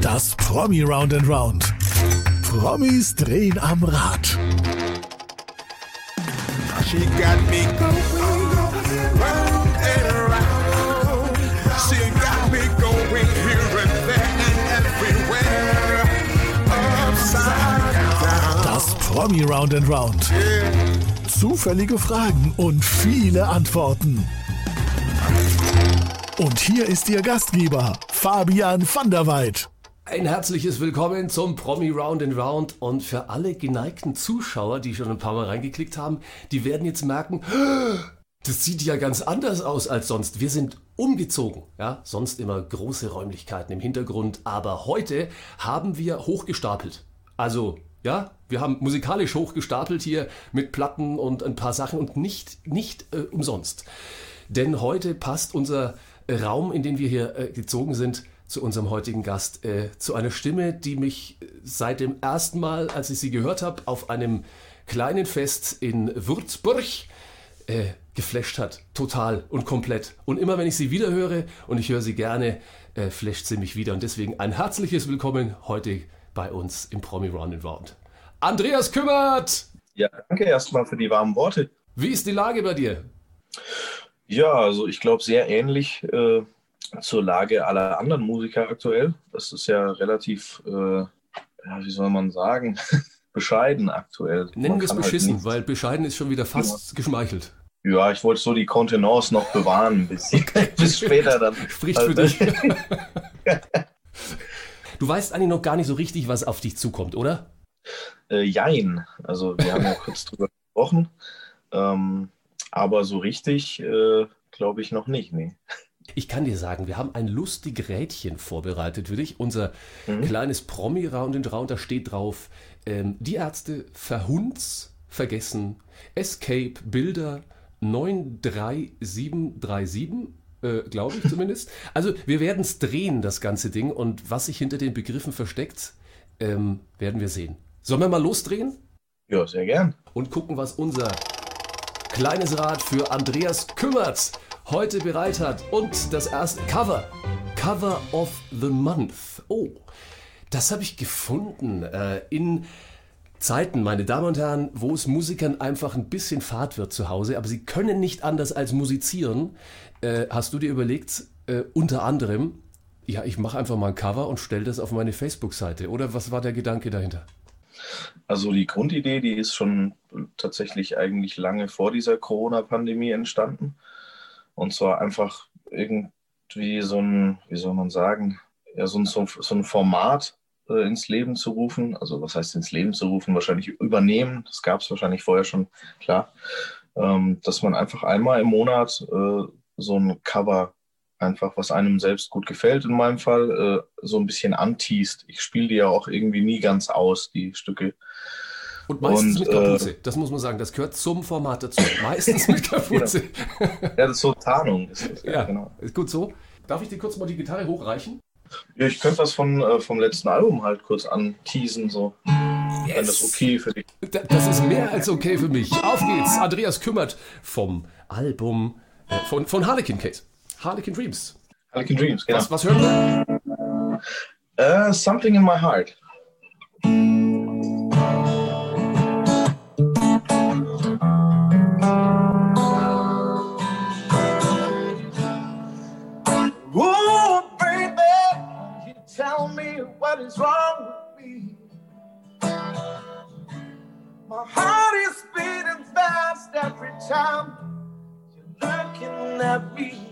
Das Promi Round and Round. Promis drehen am Rad. She got me going round and round. She got me going here and there and everywhere. Upside down. Das Promi Round and Round. Zufällige Fragen und viele Antworten. Und hier ist Ihr Gastgeber, Fabian van der Weid. Ein herzliches Willkommen zum Promi Round and Round und für alle geneigten Zuschauer, die schon ein paar Mal reingeklickt haben, die werden jetzt merken, das sieht ja ganz anders aus als sonst. Wir sind umgezogen, ja, sonst immer große Räumlichkeiten im Hintergrund, aber heute haben wir hochgestapelt. Also, ja, wir haben musikalisch hochgestapelt hier mit Platten und ein paar Sachen und nicht nicht äh, umsonst. Denn heute passt unser Raum, in den wir hier äh, gezogen sind, zu unserem heutigen Gast, äh, zu einer Stimme, die mich äh, seit dem ersten Mal, als ich sie gehört habe, auf einem kleinen Fest in Würzburg äh, geflasht hat. Total und komplett. Und immer wenn ich sie wieder höre, und ich höre sie gerne, äh, flasht sie mich wieder. Und deswegen ein herzliches Willkommen heute bei uns im Promi Round and Round. Andreas Kümmert! Ja, danke erstmal für die warmen Worte. Wie ist die Lage bei dir? Ja, also ich glaube sehr ähnlich äh, zur Lage aller anderen Musiker aktuell. Das ist ja relativ, äh, ja, wie soll man sagen, bescheiden aktuell. Nennen wir es halt beschissen, nichts- weil bescheiden ist schon wieder fast geschmeichelt. Ja, ich wollte so die Kontenance noch bewahren, ein bisschen. bis später dann. Spricht für dich. Du weißt eigentlich noch gar nicht so richtig, was auf dich zukommt, oder? Äh, jein. Also wir haben ja kurz drüber gesprochen. Ähm, aber so richtig äh, glaube ich noch nicht. Nee. Ich kann dir sagen, wir haben ein lustig Rädchen vorbereitet für dich. Unser Mhm. kleines Promi-Round and Round, da steht drauf, ähm, die Ärzte verhunz, vergessen, Escape, Bilder 93737, äh, glaube ich zumindest. Also wir werden es drehen, das ganze Ding. Und was sich hinter den Begriffen versteckt, ähm, werden wir sehen. Sollen wir mal losdrehen? Ja, sehr gern. und gucken, was unser kleines Rad für Andreas Kümmert heute bereit hat. Und das erste Cover. Cover of the Month. Oh, das habe ich gefunden äh, in Zeiten, meine Damen und Herren, wo es Musikern einfach ein bisschen fad wird zu Hause, aber sie können nicht anders als musizieren. Äh, hast du dir überlegt, äh, unter anderem, ja, ich mache einfach mal ein Cover und stelle das auf meine Facebook-Seite. Oder was war der Gedanke dahinter? Also die Grundidee, die ist schon tatsächlich eigentlich lange vor dieser Corona-Pandemie entstanden. Und zwar einfach irgendwie so ein, wie soll man sagen, ja, so ein, so ein Format äh, ins Leben zu rufen. Also was heißt ins Leben zu rufen? Wahrscheinlich übernehmen. Das gab es wahrscheinlich vorher schon, klar. Ähm, dass man einfach einmal im Monat äh, so ein Cover einfach, was einem selbst gut gefällt, in meinem Fall, äh, so ein bisschen anteast. Ich spiele die ja auch irgendwie nie ganz aus, die Stücke. Und meistens Und, mit Kapuze. das muss man sagen. Das gehört zum Format dazu. Meistens mit Kapuze. Ja, das ist so Tarnung. Ist das, ja, genau. ist gut so. Darf ich dir kurz mal die Gitarre hochreichen? Ja, ich könnte was von, äh, vom letzten Album halt kurz anteasen, so. Wenn das okay für dich Da- Das ist mehr als okay für mich. Auf geht's. Andreas Kümmert vom Album äh, von, von Harlequin Case. Harlequin Dreams. Harlequin Dreams, genau. Was, was hören wir? Äh, uh, Something in my heart. Baby, you tell me what is wrong with me. My heart is beating fast every time you're looking at me.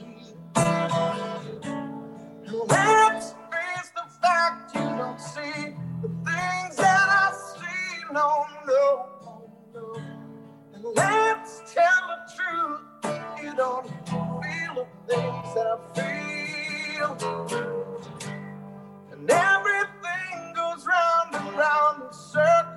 The fact you don't see the things that I see. No, no, let's tell the truth. You don't feel the things I feel. And everything goes round and round in circles.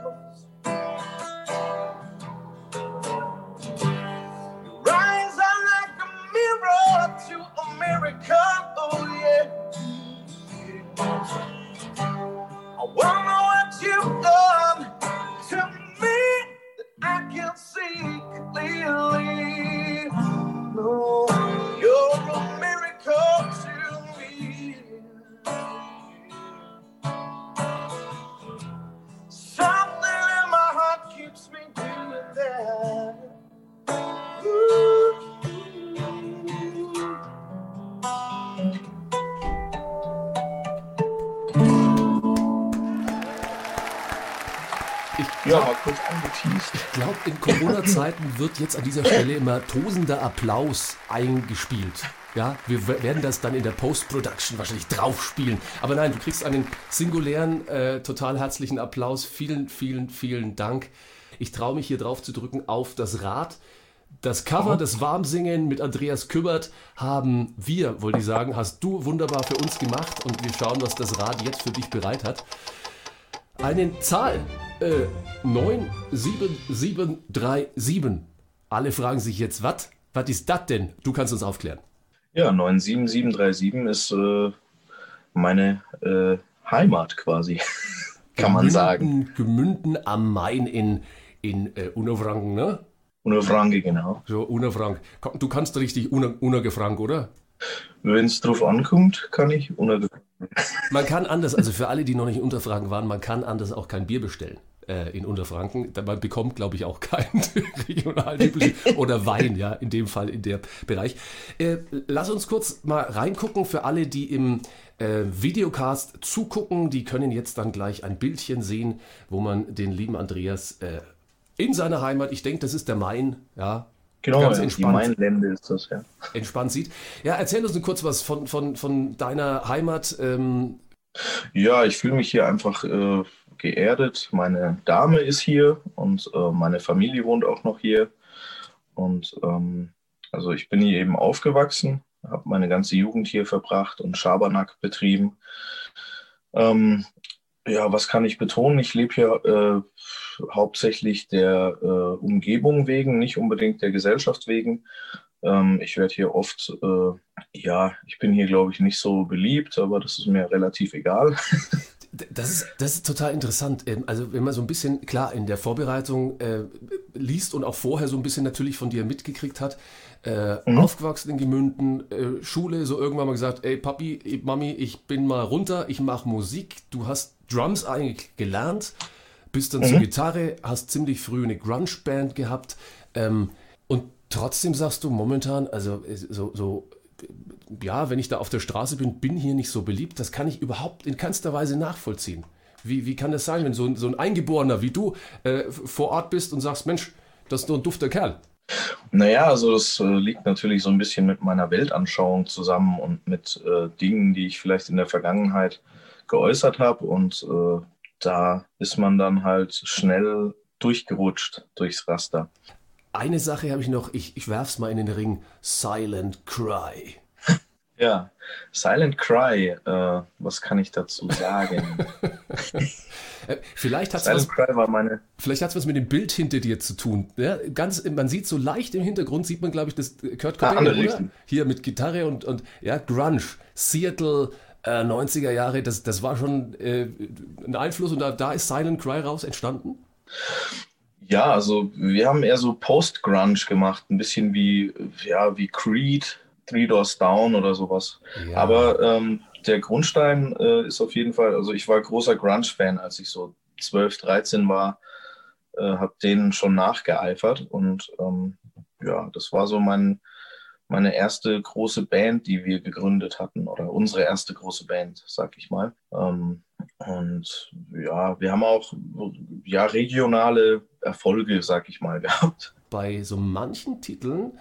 Wird jetzt an dieser Stelle immer tosender Applaus eingespielt. Ja, wir werden das dann in der Post-Production wahrscheinlich draufspielen. Aber nein, du kriegst einen singulären, äh, total herzlichen Applaus. Vielen, vielen, vielen Dank. Ich traue mich hier drauf zu drücken auf das Rad. Das Cover, das Warmsingen mit Andreas Kümmert haben wir, wollte ich sagen, hast du wunderbar für uns gemacht und wir schauen, was das Rad jetzt für dich bereit hat. Eine Zahl, äh, 97737. Alle fragen sich jetzt, was? Was ist das denn? Du kannst uns aufklären. Ja, 97737 ist äh, meine äh, Heimat quasi, kann man sagen. Gemünden, Gemünden am Main in, in äh, Unterfranken, ne? Und Franke, genau. So, Unterfrank. Komm, Du kannst richtig Uner- Unergefrank, oder? Wenn es drauf ankommt, kann ich ohne Man kann anders, also für alle, die noch nicht in Unterfranken waren, man kann anders auch kein Bier bestellen äh, in Unterfranken. Man bekommt, glaube ich, auch keinen regionalen üblichen oder Wein, ja, in dem Fall in der Bereich. Äh, lass uns kurz mal reingucken für alle, die im äh, Videocast zugucken. Die können jetzt dann gleich ein Bildchen sehen, wo man den lieben Andreas äh, in seiner Heimat, ich denke, das ist der Main, ja, Genau, ganz ja, die entspannt Mainlände ist das, ja. entspannt sieht. Ja, erzähl uns kurz was von, von, von deiner Heimat. Ähm, Ja, ich fühle mich hier einfach äh, geerdet. Meine Dame ist hier und äh, meine Familie wohnt auch noch hier. Und ähm, also ich bin hier eben aufgewachsen, habe meine ganze Jugend hier verbracht und Schabernack betrieben. Ähm, ja, was kann ich betonen? Ich lebe hier äh, hauptsächlich der äh, Umgebung wegen, nicht unbedingt der Gesellschaft wegen. Ähm, ich werde hier oft, äh, ja, ich bin hier, glaube ich, nicht so beliebt, aber das ist mir relativ egal. Das ist, das ist total interessant. Ähm, Also wenn man so ein bisschen, klar, in der Vorbereitung äh, liest und auch vorher so ein bisschen natürlich von dir mitgekriegt hat, äh, aufgewachsen in Gemünden, äh, Schule, so irgendwann mal gesagt, ey Papi, Mami, ich bin mal runter, ich mache Musik. Du hast Drums eigentlich gelernt, bist dann zur Gitarre, hast ziemlich früh eine Grunge-Band gehabt ähm, und trotzdem sagst du momentan, also so, so ja, wenn ich da auf der Straße bin, bin hier nicht so beliebt. Das kann ich überhaupt in keinster Weise nachvollziehen. Wie, wie kann das sein, wenn so ein, so ein Eingeborener wie du äh, vor Ort bist und sagst, Mensch, das ist nur ein dufter Kerl. Naja, also das äh, liegt natürlich so ein bisschen mit meiner Weltanschauung zusammen und mit äh, Dingen, die ich vielleicht in der Vergangenheit geäußert habe. Und äh, da ist man dann halt schnell durchgerutscht durchs Raster. Eine Sache habe ich noch, ich, ich werf's mal in den Ring. Silent Cry. Ja, Silent Cry, äh, was kann ich dazu sagen? Äh, vielleicht was, meine, vielleicht hat's was mit dem Bild hinter dir zu tun. Ja, ganz, man sieht so leicht im Hintergrund, sieht man, glaube ich, das Kurt Ah, Cobain? Richtung. Hier mit Gitarre und, und ja, Grunge, Seattle, äh, 90er Jahre, das, das war schon äh, ein Einfluss und da, da ist Silent Cry raus entstanden. ja, also wir haben eher so Post-Grunge gemacht, ein bisschen wie, ja, wie Creed, Three Doors Down oder sowas. Ja. Aber ähm, der Grundstein äh, ist auf jeden Fall, also ich war großer Grunge-Fan, als ich so 12, 13 war, äh, habe denen schon nachgeeifert und ähm, ja, das war so mein, meine erste große Band, die wir gegründet hatten oder unsere erste große Band, sag ich mal. Ähm, und ja, wir haben auch ja, regionale Erfolge, sag ich mal, gehabt. bei so manchen Titeln,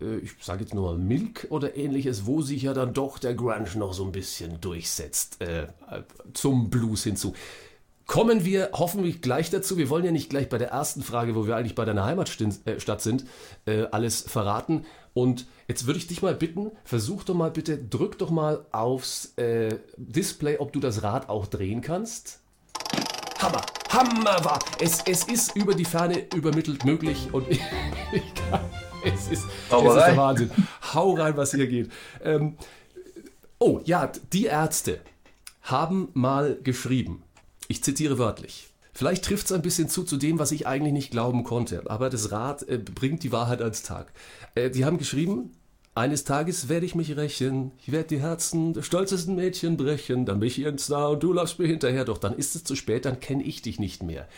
äh, ich sage jetzt nur Milk oder ähnliches, wo sich ja dann doch der Grunge noch so ein bisschen durchsetzt, äh, zum Blues hinzu. Kommen wir hoffentlich gleich dazu. Wir wollen ja nicht gleich bei der ersten Frage, wo wir eigentlich bei deiner Heimatstadt Stadt sind, äh, alles verraten. Und jetzt würde ich dich mal bitten, versuch doch mal bitte, drück doch mal aufs äh, Display, ob du das Rad auch drehen kannst. Hammer, Hammer war. Es, es ist über die Ferne übermittelt möglich und ich, ich kann, es, ist, es ist Hauerei. der Wahnsinn. Hau rein, was hier geht. Ähm, oh ja, die Ärzte haben mal geschrieben, ich zitiere wörtlich. Vielleicht trifft es ein bisschen zu zu dem, was ich eigentlich nicht glauben konnte, aber das Rad äh, bringt die Wahrheit als Tag. Äh, die haben geschrieben, eines Tages werde ich mich rächen, ich werde die Herzen der stolzesten Mädchen brechen, dann bin ich ihren Star und du laufst mir hinterher, doch dann ist es zu spät, dann kenne ich dich nicht mehr.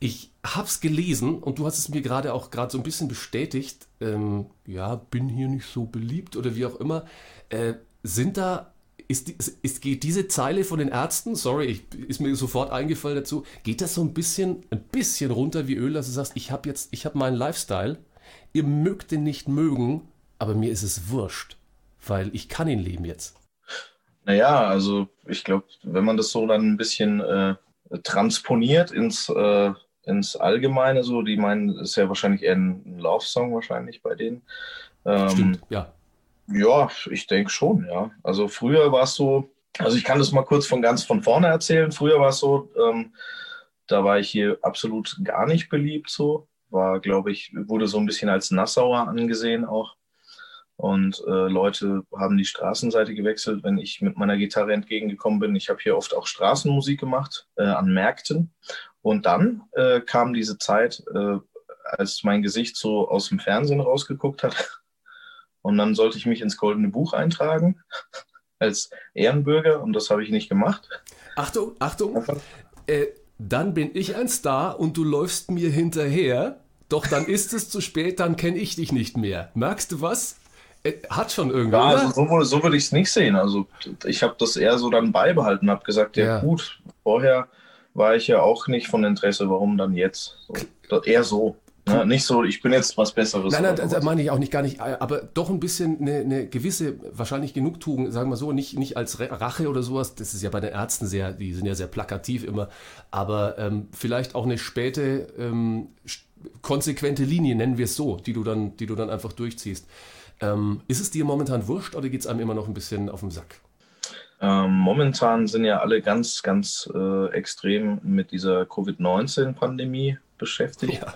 Ich hab's gelesen und du hast es mir gerade auch gerade so ein bisschen bestätigt. Ähm, ja, bin hier nicht so beliebt oder wie auch immer. Äh, sind da ist, ist, geht diese Zeile von den Ärzten, sorry, ich, ist mir sofort eingefallen dazu, geht das so ein bisschen, ein bisschen runter wie Öl, dass du sagst, ich habe jetzt, ich habe meinen Lifestyle, ihr mögt den nicht mögen, aber mir ist es wurscht, weil ich kann ihn leben jetzt. Naja, also ich glaube, wenn man das so dann ein bisschen äh, transponiert ins, äh, ins Allgemeine, so, die meinen, ist ja wahrscheinlich eher ein Love-Song wahrscheinlich bei denen. Ähm, Stimmt, ja. Ja, ich denke schon, ja. Also früher war es so, also ich kann das mal kurz von ganz von vorne erzählen. Früher war es so, ähm, da war ich hier absolut gar nicht beliebt so. War, glaube ich, wurde so ein bisschen als Nassauer angesehen auch. Und äh, Leute haben die Straßenseite gewechselt, wenn ich mit meiner Gitarre entgegengekommen bin. Ich habe hier oft auch Straßenmusik gemacht äh, an Märkten. Und dann äh, kam diese Zeit, äh, als mein Gesicht so aus dem Fernsehen rausgeguckt hat und dann sollte ich mich ins Goldene Buch eintragen als Ehrenbürger und das habe ich nicht gemacht. Achtung, Achtung. Äh, dann bin ich ein Star und du läufst mir hinterher. Doch dann ist es zu spät, dann kenne ich dich nicht mehr. Merkst du was? Äh, hat schon irgendwas. Ja, also so, so würde ich es nicht sehen. Also ich habe das eher so dann beibehalten, habe gesagt, ja, ja, gut, vorher war ich ja auch nicht von Interesse, warum dann jetzt? So, eher so. Ja, nicht so, ich bin jetzt was Besseres. Nein, nein, das meine ich auch nicht, gar nicht, aber doch ein bisschen eine, eine gewisse, wahrscheinlich Genugtuung, sagen wir so, nicht, nicht als Rache oder sowas, das ist ja bei den Ärzten sehr, die sind ja sehr plakativ immer, aber ähm, vielleicht auch eine späte, ähm, konsequente Linie, nennen wir es so, die du dann, die du dann einfach durchziehst. Ähm, ist es dir momentan wurscht oder geht es einem immer noch ein bisschen auf den Sack? Ähm, momentan sind ja alle ganz, ganz äh, extrem mit dieser Covid-19-Pandemie beschäftigt. Ja.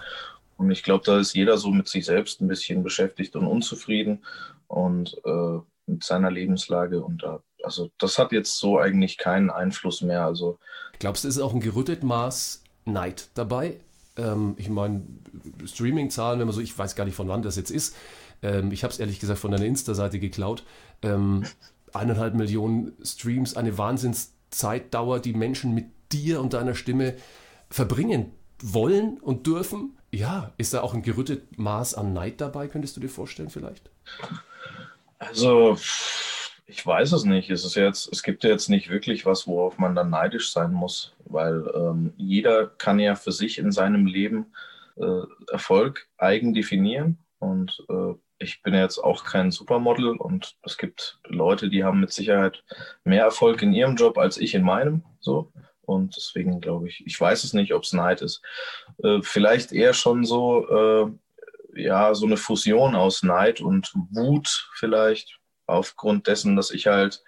Und ich glaube, da ist jeder so mit sich selbst ein bisschen beschäftigt und unzufrieden und äh, mit seiner Lebenslage. Und da, also das hat jetzt so eigentlich keinen Einfluss mehr. Also glaubst du, ist auch ein gerüttet Maß Neid dabei? Ähm, ich meine, Streaming-Zahlen, wenn man so, ich weiß gar nicht, von wann das jetzt ist. Ähm, ich habe es ehrlich gesagt von deiner Insta-Seite geklaut. Ähm, eineinhalb Millionen Streams, eine Wahnsinnszeitdauer, die Menschen mit dir und deiner Stimme verbringen wollen und dürfen. Ja, ist da auch ein gerüttet Maß an Neid dabei, könntest du dir vorstellen vielleicht? Also, ich weiß es nicht. Es, ist jetzt, es gibt ja jetzt nicht wirklich was, worauf man dann neidisch sein muss, weil ähm, jeder kann ja für sich in seinem Leben äh, Erfolg eigen definieren. Und äh, ich bin jetzt auch kein Supermodel und es gibt Leute, die haben mit Sicherheit mehr Erfolg in ihrem Job als ich in meinem. So. Und deswegen glaube ich, ich weiß es nicht, ob es Neid ist. Äh, vielleicht eher schon so, äh, ja, so eine Fusion aus Neid und Wut vielleicht, aufgrund dessen, dass ich halt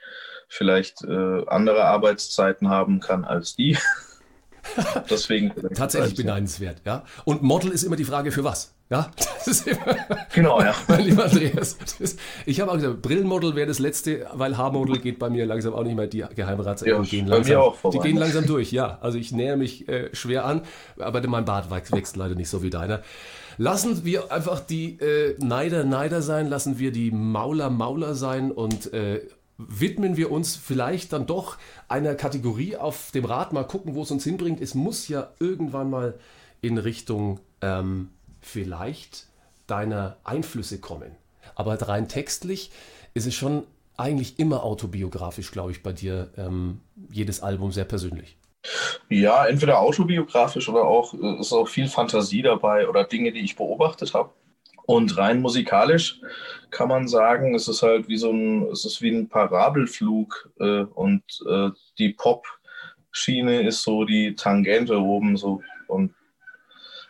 vielleicht äh, andere Arbeitszeiten haben kann als die. Deswegen. Tatsächlich beneidenswert, ja. Und Model ist immer die Frage, für was? Ja, das ist immer. Genau, ja. mein lieber Andreas. Ist, ich habe auch gesagt, Brillenmodel wäre das letzte, weil Haarmodel geht bei mir langsam auch nicht mehr. Die Geheimratsecken ja, gehen langsam. Auch die gehen langsam durch, ja. Also ich nähere mich äh, schwer an, aber mein Bart wächst leider nicht so wie deiner. Lassen wir einfach die äh, Neider Neider sein, lassen wir die Mauler Mauler sein und äh, widmen wir uns vielleicht dann doch einer Kategorie auf dem Rad, mal gucken, wo es uns hinbringt. Es muss ja irgendwann mal in Richtung ähm, vielleicht deiner Einflüsse kommen. Aber rein textlich ist es schon eigentlich immer autobiografisch, glaube ich, bei dir ähm, jedes Album sehr persönlich. Ja, entweder autobiografisch oder auch äh, ist auch viel Fantasie dabei oder Dinge, die ich beobachtet habe. Und rein musikalisch kann man sagen, es ist halt wie so ein, es ist wie ein Parabelflug äh, und äh, die Pop-Schiene ist so die Tangente oben so und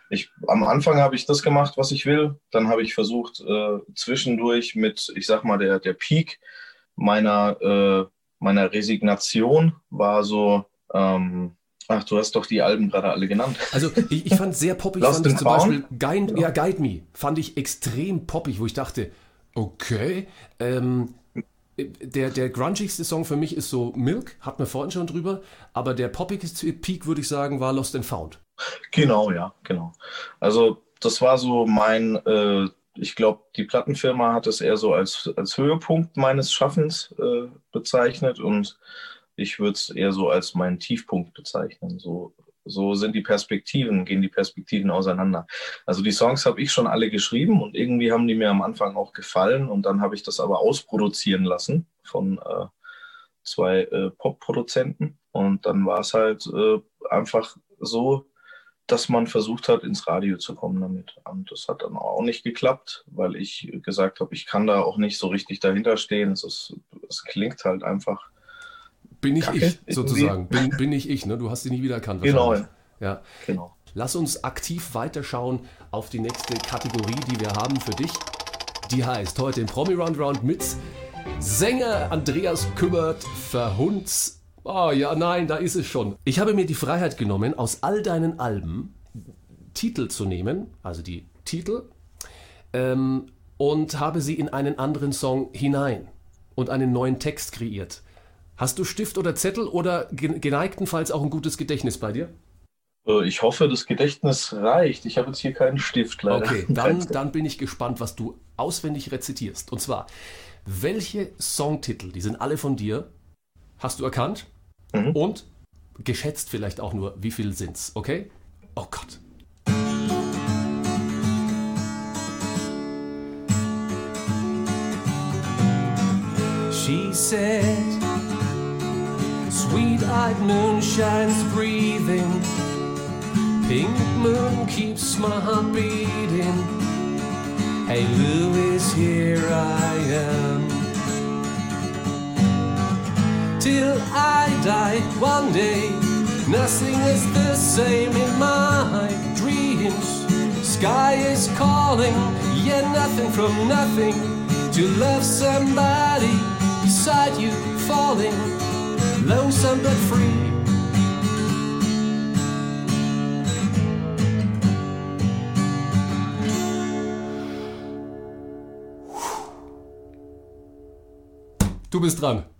ich, am Anfang habe ich das gemacht, was ich will. Dann habe ich versucht, äh, zwischendurch mit, ich sag mal, der, der Peak meiner, äh, meiner Resignation war so, ähm, Ach, du hast doch die Alben gerade alle genannt. Also ich, ich fand sehr poppig, Lost fand ich zum Beispiel Guide, ja. ja, Guide Me, fand ich extrem poppig, wo ich dachte, okay, ähm, der, der grungigste Song für mich ist so Milk, hatten wir vorhin schon drüber, aber der poppigste Peak, würde ich sagen, war Lost and Found. Genau, ja, genau. Also das war so mein, äh, ich glaube, die Plattenfirma hat es eher so als, als Höhepunkt meines Schaffens äh, bezeichnet und ich würde es eher so als meinen Tiefpunkt bezeichnen. So, so sind die Perspektiven, gehen die Perspektiven auseinander. Also die Songs habe ich schon alle geschrieben und irgendwie haben die mir am Anfang auch gefallen und dann habe ich das aber ausproduzieren lassen von, äh, zwei äh, Pop-Produzenten. Und dann war es halt äh, einfach so, dass man versucht hat, ins Radio zu kommen damit. Und das hat dann auch nicht geklappt, weil ich gesagt habe, ich kann da auch nicht so richtig dahinter stehen. Es, ist, es klingt halt einfach. Bin ich Kacke, ich, sozusagen. Bin, bin ich ich, ne? Du hast sie nicht wiedererkannt. Genau. Ja. Genau. Lass uns aktiv weiterschauen auf die nächste Kategorie, die wir haben für dich. Die heißt heute im Promi Round Round mit Sänger Andreas Kümmert Oh ja, nein, da ist es schon. Ich habe mir die Freiheit genommen, aus all deinen Alben Titel zu nehmen, also die Titel, ähm, und habe sie in einen anderen Song hinein und einen neuen Text kreiert. Hast du Stift oder Zettel oder ge- geneigtenfalls auch ein gutes Gedächtnis bei dir? Äh, Ich hoffe, das Gedächtnis reicht. Ich habe jetzt hier keinen Stift leider. Okay, dann, dann bin ich gespannt, was du auswendig rezitierst. Und zwar, welche Songtitel, die sind alle von dir, hast du erkannt? Mhm. Und geschätzt vielleicht auch nur, wie viel sind's, okay? Oh Gott. She said, Sweet-eyed moonshine's breathing Pink moon keeps my heart beating. Hey, Louis, here I am. Till I die one day, nothing is the same in my dreams. Sky is calling, yeah, nothing from nothing. To love somebody beside you, falling, lonesome but free. Du bist dran.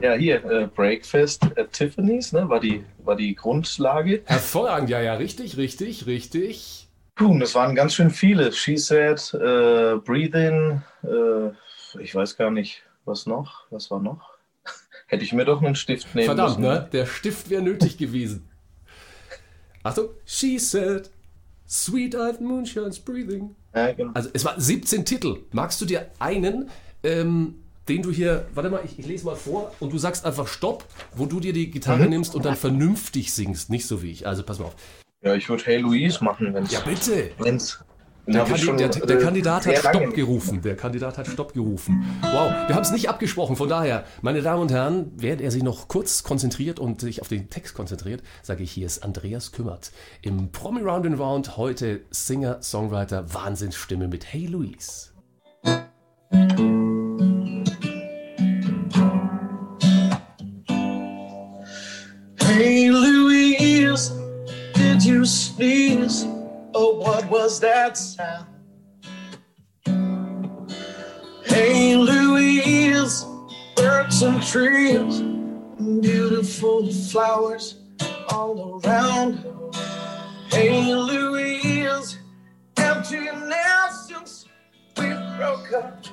Ja, hier, äh, Breakfast at Tiffany's, ne, war die, war die Grundlage. Hervorragend, ja, ja, richtig, richtig, richtig. Puh, das waren ganz schön viele. She said, äh, Breathe in, äh, ich weiß gar nicht, was noch, was war noch? Hätte ich mir doch einen Stift nehmen Verdammt, müssen. ne? Der Stift wäre nötig gewesen. Achtung. She said, sweet-eyed moonshine's breathing. Ja, genau. Also es waren 17 Titel. Magst du dir einen, ähm, den du hier, warte mal, ich, ich lese mal vor und du sagst einfach Stopp, wo du dir die Gitarre Mhm. nimmst und dann vernünftig singst, nicht so wie ich. Also pass mal auf. Ja, ich würde Hey Louise machen, wenn es. Ja, bitte. Wenn's, Der, Kandi schon, der, der äh, Kandidat hat Stopp gerufen. Der Kandidat hat Stopp gerufen. Wow, wir haben es nicht abgesprochen. Von daher, meine Damen und Herren, während er sich noch kurz konzentriert und sich auf den Text konzentriert, sage ich, hier ist Andreas Kümmert. Im Promi Round and Round heute Singer, Songwriter, Wahnsinnsstimme mit Hey Louise. That sound? Hey Louise, birds and trees, beautiful flowers all around. Hey Louise, empty nest since we broke up.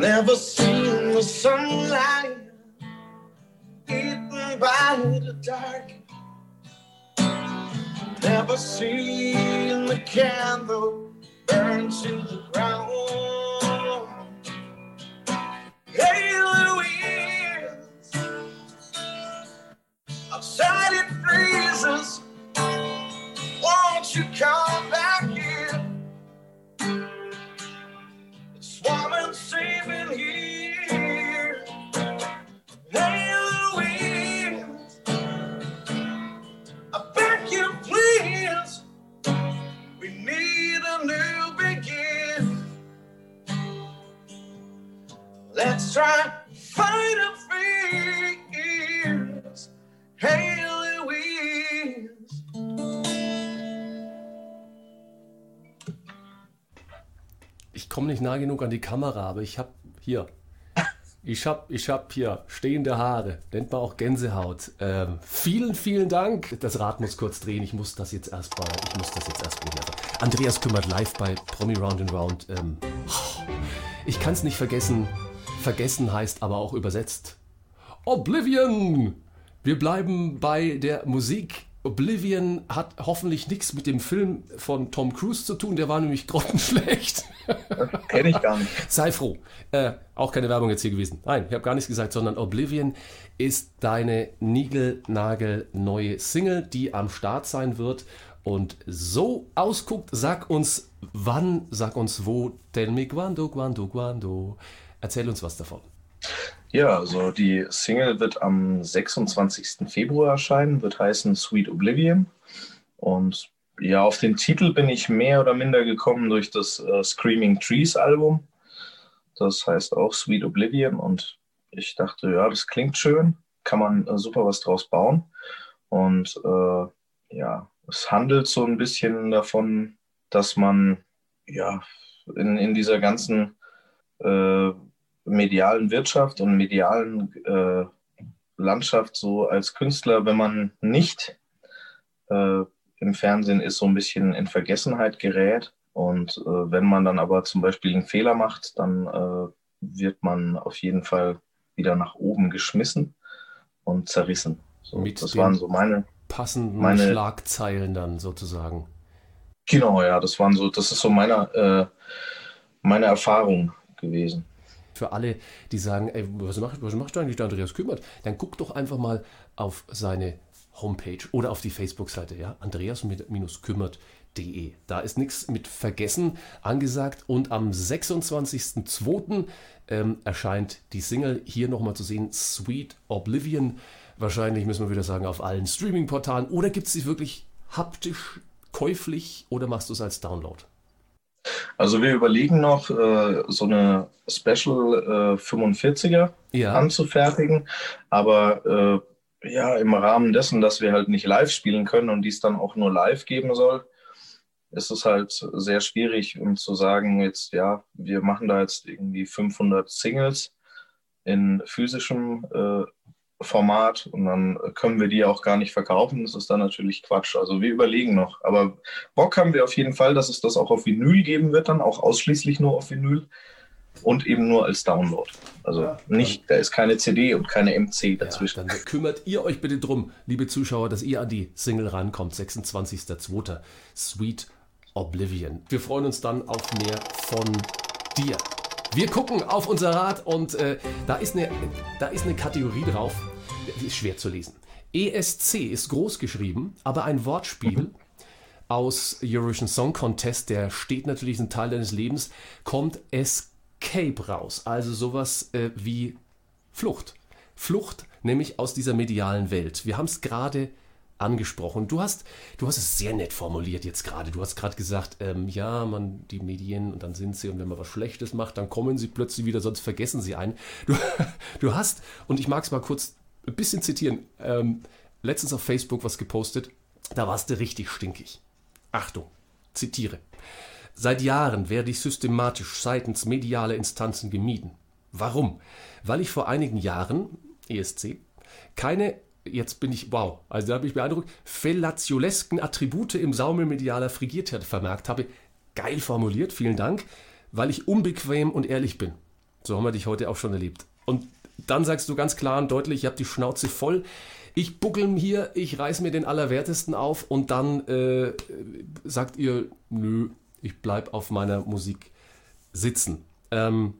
Never seen the sunlight eaten by the dark. Never seen the candle burn to the ground. Hey, Louise, outside it freezes. Won't you come nah genug an die Kamera, aber ich habe hier. Ich hab, ich hab hier stehende Haare, nennt man auch Gänsehaut. Ähm, vielen, vielen Dank. Das Rad muss kurz drehen. Ich muss das jetzt erstmal, ich muss das jetzt erstmal hier. Andreas kümmert live bei Promi Round and Round. Ähm, ich kann es nicht vergessen. Vergessen heißt aber auch übersetzt. Oblivion! Wir bleiben bei der Musik Oblivion hat hoffentlich nichts mit dem Film von Tom Cruise zu tun, der war nämlich grottenschlecht. Kenne ich gar nicht. Sei froh. Äh, auch keine Werbung jetzt hier gewesen. Nein, ich habe gar nichts gesagt, sondern Oblivion ist deine Nigel-Nagel neue Single, die am Start sein wird und so ausguckt. Sag uns wann, sag uns wo. Tell me quando, quando, quando. Erzähl uns was davon. Ja, also die Single wird am 26. Februar erscheinen, wird heißen Sweet Oblivion. Und ja, auf den Titel bin ich mehr oder minder gekommen durch das äh, Screaming Trees Album. Das heißt auch Sweet Oblivion. Und ich dachte, ja, das klingt schön, kann man äh, super was draus bauen. Und äh, ja, es handelt so ein bisschen davon, dass man ja in, in dieser ganzen äh, medialen Wirtschaft und medialen äh, Landschaft so als Künstler, wenn man nicht äh, im Fernsehen ist, so ein bisschen in Vergessenheit gerät. Und äh, wenn man dann aber zum Beispiel einen Fehler macht, dann äh, wird man auf jeden Fall wieder nach oben geschmissen und zerrissen. So, Mit das waren so meine. Passenden Meine- Schlagzeilen dann sozusagen. Genau, ja, das waren so, das ist so meine, äh, meine Erfahrung gewesen. Für alle, die sagen, ey, was macht, was macht eigentlich der Andreas Kümmert? Dann guck doch einfach mal auf seine Homepage oder auf die Facebook-Seite, ja, andreas-kümmert.de. Da ist nichts mit Vergessen angesagt und am 26.02. Ähm, erscheint die Single hier nochmal zu sehen, Sweet Oblivion. Wahrscheinlich müssen wir wieder sagen, auf allen Streaming-Portalen. Oder gibt es sie wirklich haptisch, käuflich oder machst du es als Download? Also wir überlegen noch, äh, so eine Special äh, 45er Ja. anzufertigen, aber äh, ja, im Rahmen dessen, dass wir halt nicht live spielen können und dies dann auch nur live geben soll, ist es halt sehr schwierig, um zu sagen, jetzt ja, wir machen da jetzt irgendwie 500 Singles in physischem äh, Format und dann können wir die auch gar nicht verkaufen. Das ist dann natürlich Quatsch. Also wir überlegen noch. Aber Bock haben wir auf jeden Fall, dass es das auch auf Vinyl geben wird, dann auch ausschließlich nur auf Vinyl und eben nur als Download. Also nicht, da ist keine CD und keine MC Ja, dazwischen. dann kümmert ihr euch bitte drum, liebe Zuschauer, dass ihr an die Single rankommt. 26.02. Sweet Oblivion. Wir freuen uns dann auf mehr von dir. Wir gucken auf unser Rad und äh, da, ist eine, da ist eine Kategorie drauf, die ist schwer zu lesen. ESC ist groß geschrieben, aber ein Wortspiel aus Eurovision Song Contest, der steht natürlich ein Teil deines Lebens, kommt Escape raus. Also sowas äh, wie Flucht. Flucht, nämlich aus dieser medialen Welt. Wir haben es gerade angesprochen. Du hast, du hast es sehr nett formuliert jetzt gerade. Du hast gerade gesagt, ähm, ja, man, die Medien und dann sind sie und wenn man was Schlechtes macht, dann kommen sie plötzlich wieder, sonst vergessen sie einen. Du, du hast, und ich mag es mal kurz ein bisschen zitieren, ähm, letztens auf Facebook was gepostet, da warst du richtig stinkig. Achtung, zitiere. Seit Jahren werde ich systematisch seitens medialer Instanzen gemieden. Warum? Weil ich vor einigen Jahren, ESC, keine, jetzt bin ich, wow, also da bin ich beeindruckt, fellatiolesken Attribute im Saumel medialer Frigiertheit vermerkt habe. Geil formuliert, vielen Dank, weil ich unbequem und ehrlich bin. So haben wir dich heute auch schon erlebt. Und dann sagst du ganz klar und deutlich, ich habe die Schnauze voll. Ich buckel hier, ich reiß mir den Allerwertesten auf und dann äh, sagt ihr, nö, ich bleib auf meiner Musik sitzen. Ähm,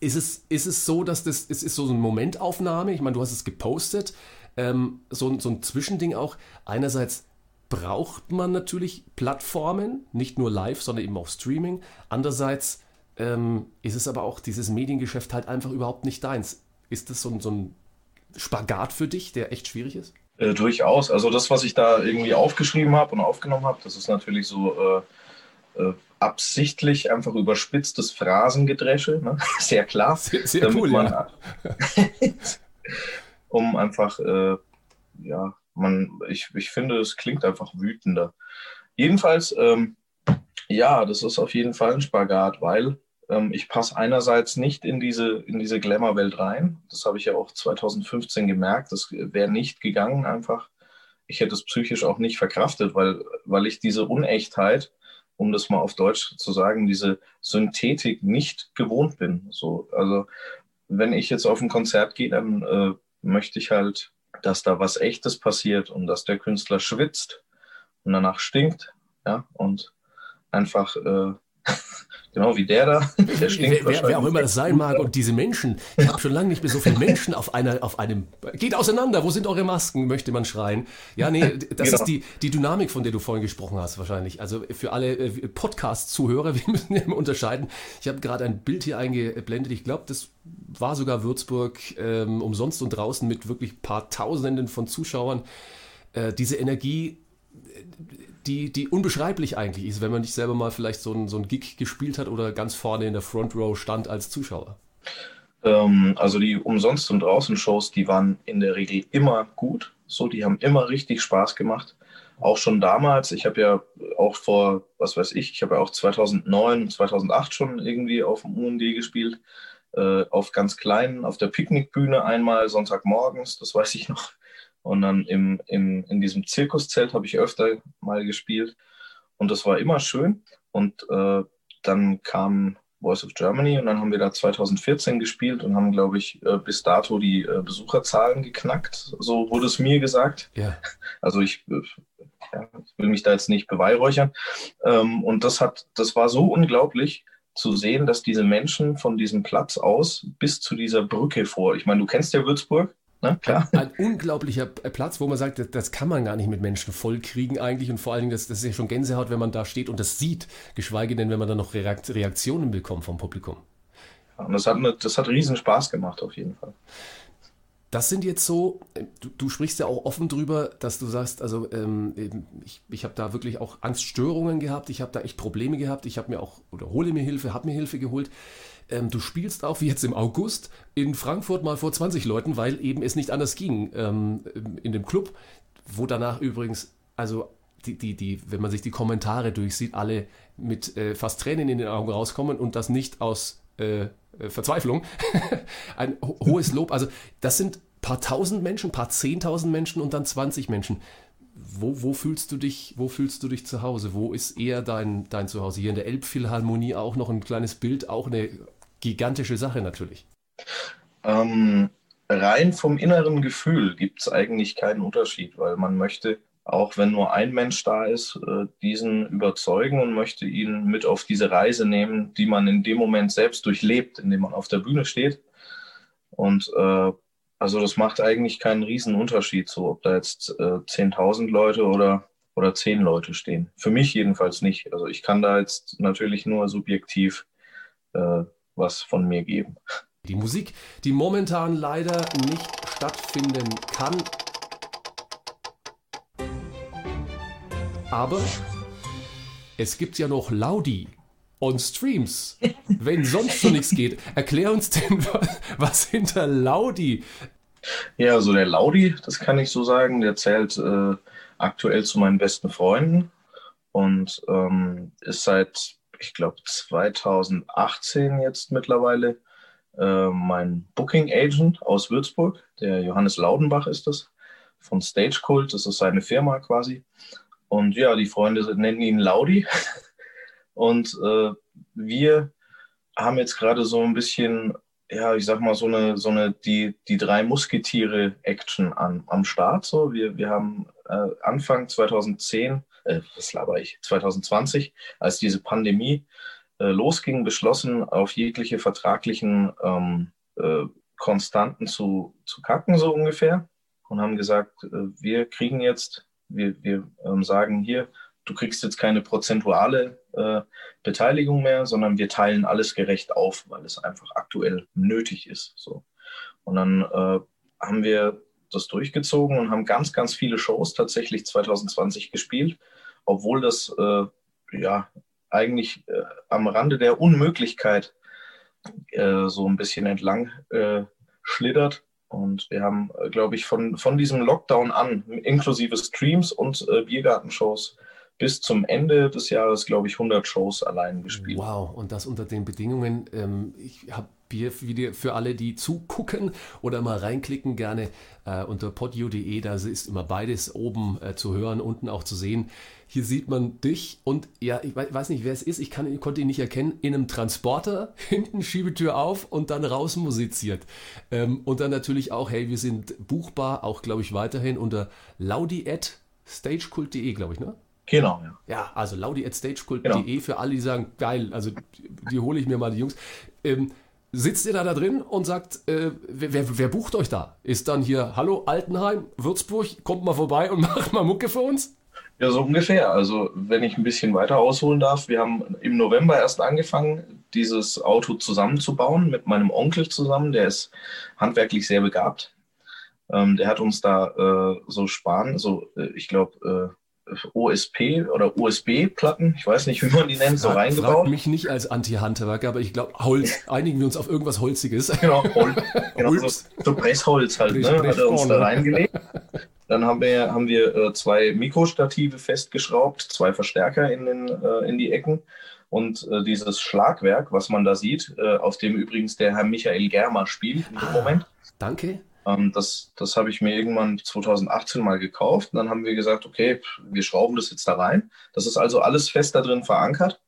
ist, es, ist es so, dass das, es ist so eine Momentaufnahme, ich meine, du hast es gepostet, ähm, so, ein- so ein Zwischending auch. Einerseits braucht man natürlich Plattformen, nicht nur live, sondern eben auch Streaming. Andererseits ähm, ist es aber auch dieses Mediengeschäft halt einfach überhaupt nicht deins. Ist das so ein, so ein Spagat für dich, der echt schwierig ist? Äh, durchaus. Also das, was ich da irgendwie aufgeschrieben habe und aufgenommen habe, das ist natürlich so äh, äh, absichtlich einfach überspitztes Phrasengedresche, ne? sehr klar. Sehr, sehr cool, man, ja. um einfach, äh, ja, man, ich, ich finde, es klingt einfach wütender. Jedenfalls, ähm, ja, das ist auf jeden Fall ein Spagat, weil ähm, ich passe einerseits nicht in diese, in diese Glamour-Welt rein. Das habe ich ja auch 2015 gemerkt. Das wäre nicht gegangen einfach. Ich hätte es psychisch auch nicht verkraftet, weil, weil ich diese Unechtheit, um das mal auf Deutsch zu sagen, diese Synthetik nicht gewohnt bin. So, also wenn ich jetzt auf ein Konzert gehe, dann äh, möchte ich halt dass da was Echtes passiert und dass der Künstler schwitzt und danach stinkt, ja, und einfach äh, Genau wie der da. Der wer, wer, wer, auch immer das sein mag. Und diese Menschen, ich habe schon lange nicht mehr so viele Menschen auf einer, auf einem. Geht auseinander, wo sind eure Masken? möchte man schreien. Ja, nee, das genau. ist die, die Dynamik, von der du vorhin gesprochen hast, wahrscheinlich. Also für alle äh, Podcast-Zuhörer, wir müssen ja immer unterscheiden. Ich habe gerade ein Bild hier eingeblendet. Ich glaube, das war sogar Würzburg ähm, umsonst und draußen mit wirklich paar Tausenden von Zuschauern. Äh, diese Energie die, die unbeschreiblich eigentlich ist, wenn man nicht selber mal vielleicht so ein, so ein Gig gespielt hat oder ganz vorne in der Front Row stand als Zuschauer? Ähm, also die Umsonst- und Draußen-Shows, die waren in der Regel immer gut. So, die haben immer richtig Spaß gemacht. Auch schon damals, ich habe ja auch vor, was weiß ich, ich habe ja auch 2009, 2008 schon irgendwie auf dem UND gespielt, äh, auf ganz kleinen, auf der Picknickbühne einmal Sonntagmorgens, das weiß ich noch. Und dann im, im, in diesem Zirkuszelt habe ich öfter mal gespielt. Und das war immer schön. Und äh, dann kam Voice of Germany und dann haben wir da 2014 gespielt und haben, glaube ich, äh, bis dato die äh, Besucherzahlen geknackt. So wurde es mir gesagt. Ja. Also ich, äh, ja, ich will mich da jetzt nicht beweihräuchern. Ähm, und das hat, das war so unglaublich zu sehen, dass diese Menschen von diesem Platz aus bis zu dieser Brücke vor, ich meine, du kennst ja Würzburg, na, klar. Ein, ein, unglaublicher Platz, wo man sagt, das, das, kann man gar nicht mit Menschen vollkriegen eigentlich und vor allen Dingen, das, das ist ja schon Gänsehaut, wenn man da steht und das sieht, geschweige denn, wenn man dann noch Reaktionen bekommt vom Publikum. und das hat, das hat riesen Spaß gemacht auf jeden Fall. Das sind jetzt so, äh, du, du, sprichst ja auch offen drüber, dass du sagst, also ähm, ich, ich habe da wirklich auch Angststörungen gehabt, ich habe da echt Probleme gehabt, ich habe mir auch, oder hole mir Hilfe, habe mir Hilfe geholt. Ähm, du spielst auch, wie jetzt im August, in Frankfurt mal vor 20 Leuten, weil eben es nicht anders ging ähm, in dem Club, wo danach übrigens, also die, die, die, wenn man sich die Kommentare durchsieht, alle mit äh, fast Tränen in den Augen rauskommen und das nicht aus äh, äh Verzweiflung. Ein ho hohes Lob. Also das sind paar tausend Menschen, paar zehntausend Menschen und dann 20 Menschen. Wo, wo, fühlst du dich, wo fühlst du dich zu Hause? Wo ist eher dein, dein Zuhause? Hier in der Elbphilharmonie auch noch ein kleines Bild, auch eine gigantische Sache natürlich. Ähm, rein vom inneren Gefühl gibt es eigentlich keinen Unterschied, weil man möchte, auch wenn nur ein Mensch da ist, äh, diesen überzeugen und möchte ihn mit auf diese Reise nehmen, die man in dem Moment selbst durchlebt, indem man auf der Bühne steht. Und äh, also das macht eigentlich keinen riesen Unterschied, so ob da jetzt äh, 10.000 Leute oder, oder 10 Leute stehen. Für mich jedenfalls nicht. Also ich kann da jetzt natürlich nur subjektiv äh, was von mir geben. Die Musik, die momentan leider nicht stattfinden kann. Aber es gibt ja noch Laudi on Streams, wenn sonst schon nichts geht. Erklär uns denn, was hinter Laudi. Ja, also der Laudi, das kann ich so sagen, der zählt äh, aktuell zu meinen besten Freunden und ähm, ist seit ich glaube, 2018 jetzt mittlerweile äh, mein Booking Agent aus Würzburg. Der Johannes Laudenbach ist das, von Stage Cult. Das ist seine Firma quasi. Und ja, die Freunde nennen ihn Laudi. Und äh, wir haben jetzt gerade so ein bisschen, ja, ich sag mal, so eine, so eine, die, die drei Musketiere-Action am, am Start. So. Wir, wir haben äh, Anfang 2010 äh, was laber ich, 2020, als diese Pandemie äh, losging, beschlossen, auf jegliche vertraglichen ähm, äh, Konstanten zu, zu kacken, so ungefähr. Und haben gesagt, äh, wir kriegen jetzt, wir, wir ähm, sagen hier, du kriegst jetzt keine prozentuale äh, Beteiligung mehr, sondern wir teilen alles gerecht auf, weil es einfach aktuell nötig ist. So. Und dann äh, haben wir das durchgezogen und haben ganz, ganz viele Shows tatsächlich 2020 gespielt obwohl das äh, ja eigentlich äh, am Rande der Unmöglichkeit äh, so ein bisschen entlang äh, schlittert. Und wir haben, äh, glaube ich, von, von diesem Lockdown an, inklusive Streams und äh, Biergartenshows, bis zum Ende des Jahres, glaube ich, 100 Shows allein gespielt. Wow, und das unter den Bedingungen. Ähm, ich habe hier für alle, die zugucken oder mal reinklicken, gerne äh, unter podio.de, da ist immer beides oben äh, zu hören, unten auch zu sehen. Hier sieht man dich und ja, ich weiß nicht, wer es ist, ich, kann, konnte ihn nicht erkennen, in einem Transporter, hinten Schiebetür auf und dann raus musiziert. Ähm, und dann natürlich auch, hey, wir sind buchbar, auch glaube ich weiterhin unter laudi.stagekult.de, glaube ich, ne? Genau, ja. Ja, also laudi.stagekult.de genau. für alle, die sagen, geil, also die, die hole ich mir mal, die Jungs. Ähm, sitzt ihr da da drin und sagt, äh, wer, wer, wer, bucht euch da? Ist dann hier, hallo Altenheim, Würzburg, kommt mal vorbei und macht mal Mucke für uns? Ja, so ungefähr. Also wenn ich ein bisschen weiter ausholen darf, wir haben im November erst angefangen, dieses Auto zusammenzubauen mit meinem Onkel zusammen, der ist handwerklich sehr begabt. Ähm, der hat uns da äh, so sparen, so äh, ich glaube äh, OSP oder USB-Platten, ich weiß nicht, wie man die nennt, so reingebaut. Frag mich nicht als Anti-Handwerker, aber ich glaube, Holz, einigen wir uns auf irgendwas Holziges. Genau, Hol genau so, so Pressholz halt, ne, hat er uns da reingelegt. Dann haben wir, haben wir äh, zwei Mikrostative festgeschraubt, zwei Verstärker in, den, äh, in die Ecken und äh, dieses Schlagwerk, was man da sieht, äh, auf dem übrigens der Herr Michael Germer spielt im ah, Moment. Danke. Ähm, das das habe ich mir irgendwann 2018 mal gekauft. Und dann haben wir gesagt, okay, wir schrauben das jetzt da rein. Das ist also alles fest da drin verankert.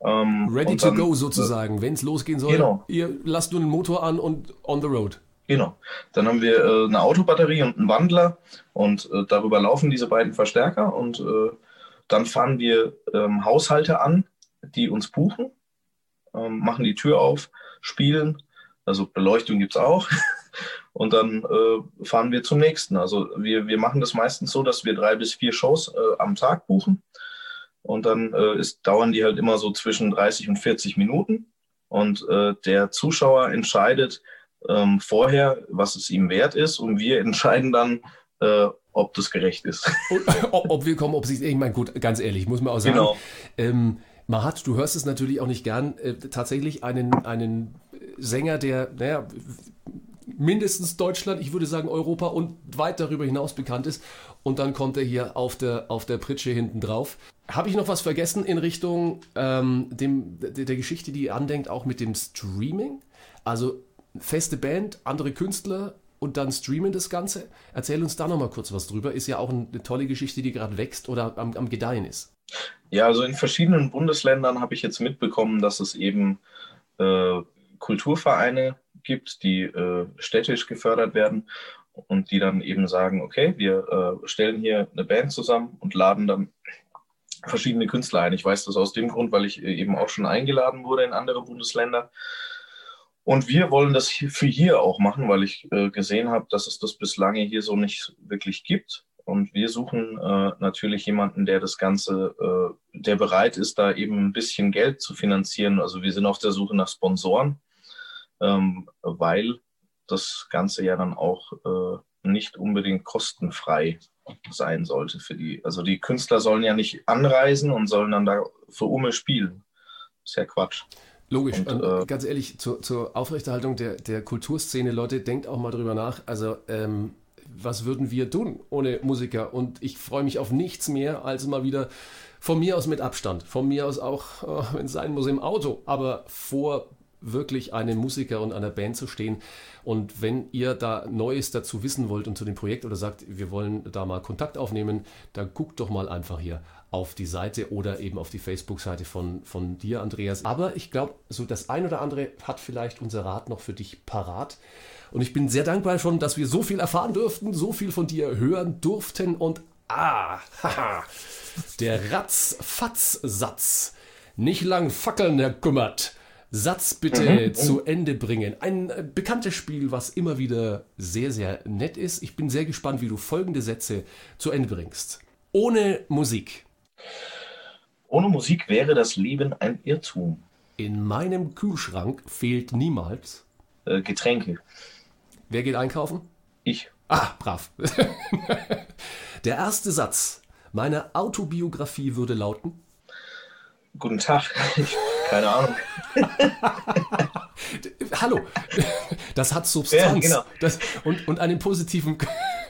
Ähm, Ready to dann, go sozusagen, äh, wenn es losgehen soll. Genau. Ihr lasst nur den Motor an und on the road. Genau. Dann haben wir äh, eine Autobatterie und einen Wandler und äh, darüber laufen diese beiden Verstärker und äh, dann fahren wir ähm, Haushalte an, die uns buchen, ähm, machen die Tür auf, spielen, also Beleuchtung gibt es auch und dann äh, fahren wir zum nächsten. Also wir, wir machen das meistens so, dass wir drei bis vier Shows äh, am Tag buchen und dann äh, ist, dauern die halt immer so zwischen 30 und 40 Minuten und äh, der Zuschauer entscheidet ähm, vorher, was es ihm wert ist und wir entscheiden dann, äh, ob das gerecht ist. ob, ob wir kommen, ob sich, ich meine, gut, ganz ehrlich, muss man auch sagen. Genau. Ähm, Mahat, du hörst es natürlich auch nicht gern, äh, tatsächlich einen, einen Sänger, der, naja, mindestens Deutschland, ich würde sagen Europa und weit darüber hinaus bekannt ist. Und dann kommt er hier auf der, auf der Pritsche hinten drauf. Habe ich noch was vergessen in Richtung ähm, dem, der, Geschichte, die andenkt, auch mit dem Streaming? Also feste Band, andere Künstler und dann streamen das Ganze. Erzähl uns da nochmal kurz was drüber. Ist ja auch eine tolle Geschichte, die gerade wächst oder am, am Gedeihen ist. Ja, also in verschiedenen Bundesländern habe ich jetzt mitbekommen, dass es eben äh, Kulturvereine gibt, die äh, städtisch gefördert werden und die dann eben sagen, okay, wir äh, stellen hier eine Band zusammen und laden dann verschiedene Künstler ein. Ich weiß das aus dem Grund, weil ich äh, eben auch schon eingeladen wurde in andere Bundesländer. Und wir wollen das für hier auch machen, weil ich äh, gesehen habe, dass es das bislang hier so nicht wirklich gibt. Und wir suchen äh, natürlich jemanden, der das Ganze, äh, der bereit ist, da eben ein bisschen Geld zu finanzieren. Also wir sind auf der Suche nach Sponsoren ähm, weil das Ganze ja dann auch äh, nicht unbedingt kostenfrei sein sollte für die. Also die Künstler sollen ja nicht anreisen und sollen dann da für Ume spielen. Ist ja Quatsch. Logisch. Und, äh, ganz ehrlich, zur, zur Aufrechterhaltung der, der Kulturszene, Leute, denkt auch mal drüber nach. Also, ähm, was würden wir tun ohne Musiker? Und ich freue mich auf nichts mehr, als mal wieder von mir aus mit Abstand. Von mir aus auch, äh, wenn es sein muss, im Auto. Aber vor wirklich einem Musiker und einer Band zu stehen. Und wenn ihr da Neues dazu wissen wollt und zu dem Projekt oder sagt, wir wollen da mal Kontakt aufnehmen, dann guckt doch mal einfach hier auf die Seite oder eben auf die Facebook-Seite von, von dir, Andreas. Aber ich glaube, so das ein oder andere hat vielleicht unser Rat noch für dich parat. Und ich bin sehr dankbar schon, dass wir so viel erfahren durften, so viel von dir hören durften und ah, haha, der Ratz-Fatz-Satz. Nicht lang fackeln, Herr Kümmert. Satz bitte mhm. zu Ende bringen. Ein äh, bekanntes Spiel, was immer wieder sehr, sehr nett ist. Ich bin sehr gespannt, wie du folgende Sätze zu Ende bringst. Ohne Musik. Ohne Musik wäre das Leben ein Irrtum. In meinem Kühlschrank fehlt niemals äh, Getränke. Wer geht einkaufen? Ich. Ah, brav. Der erste Satz meiner Autobiografie würde lauten: Guten Tag. Keine Ahnung. Hallo, das hat Substanz. Ja, genau. das, und, und einen positiven,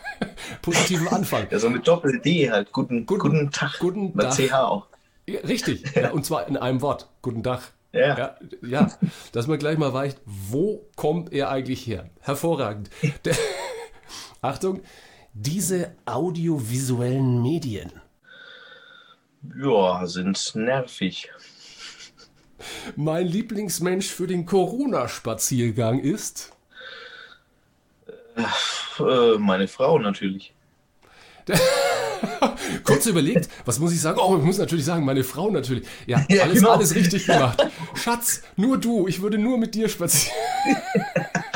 positiven Anfang. Ja, so mit Doppel-D halt. Guten, Guten- guten, Tag. guten Mit Tag. CH auch. Ja, richtig, ja, und zwar in einem Wort. Guten Tag. Ja. Ja, ja, dass man gleich mal weiß, wo kommt er eigentlich her? Hervorragend. Der, Achtung, diese audiovisuellen Medien. Ja, sind nervig. Mein Lieblingsmensch für den Corona-Spaziergang ist. Äh, meine Frau natürlich. Kurz überlegt, was muss ich sagen? Oh, ich muss natürlich sagen, meine Frau natürlich. Ja, Ja, alles, genau. alles richtig gemacht. Schatz, nur du, ich würde nur mit dir spazieren.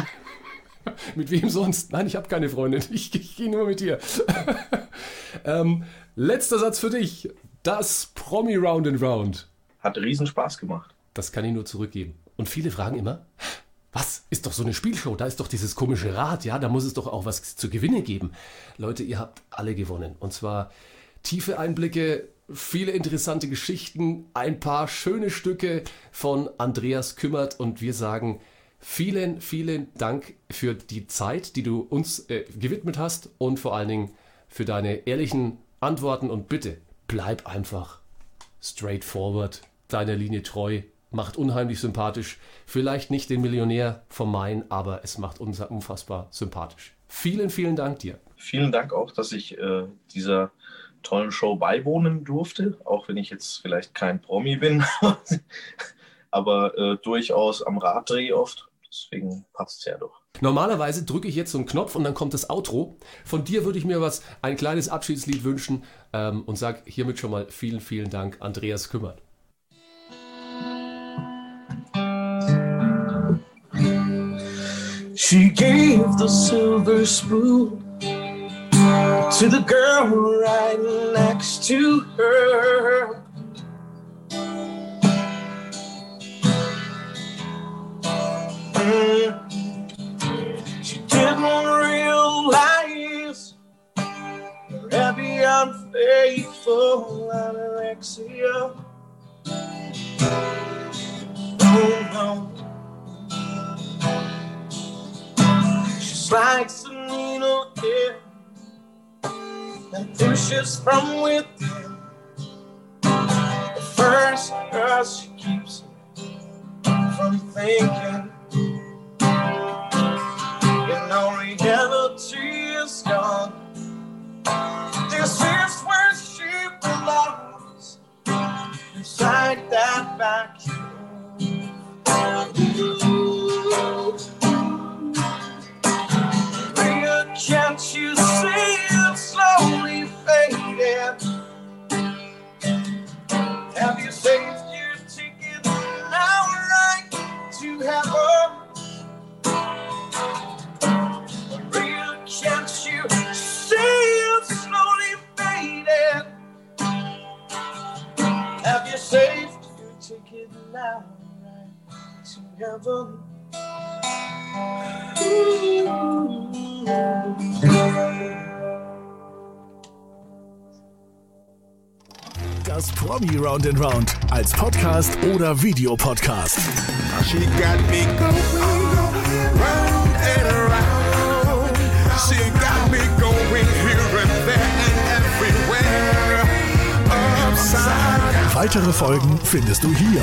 mit wem sonst? Nein, ich habe keine Freundin. Ich, ich gehe nur mit dir. ähm, letzter Satz für dich. Das Promi Round and Round. Hat riesen Spaß gemacht. Das kann ich nur zurückgeben. Und viele fragen immer, was ist doch so eine Spielshow? Da ist doch dieses komische Rad, ja, da muss es doch auch was zu gewinnen geben. Leute, ihr habt alle gewonnen. Und zwar tiefe Einblicke, viele interessante Geschichten, ein paar schöne Stücke von Andreas Kümmert und wir sagen vielen, vielen Dank für die Zeit, die du uns äh, gewidmet hast und vor allen Dingen für deine ehrlichen Antworten und bitte bleib einfach straightforward, deiner Linie treu, macht unheimlich sympathisch. Vielleicht nicht den Millionär vom Main, aber es macht uns unfassbar sympathisch. Vielen, vielen Dank dir. Vielen Dank auch, dass ich äh, dieser tollen Show beiwohnen durfte, auch wenn ich jetzt vielleicht kein Promi bin, aber äh, durchaus am Rad drehe oft. Deswegen passt es ja doch. Normalerweise drücke ich jetzt so einen Knopf und dann kommt das Outro. Von dir würde ich mir was, ein kleines Abschiedslied wünschen ähm, und sage hiermit schon mal vielen, vielen Dank, Andreas Kümmert. She gave the silver spoon to the girl right next to her. Mm. She didn't realize her heavy, unfaithful anorexia. Oh no. Like a needle here and pushes from within. At first, cause she keeps from thinking. And all reality is gone. This is where she belongs. Inside that vacuum. Heaven? Das Promi Round and Round als Podcast oder Videopodcast. She got me going round and around. She got me going here and there and everywhere. Upside down. Weitere Folgen findest du hier.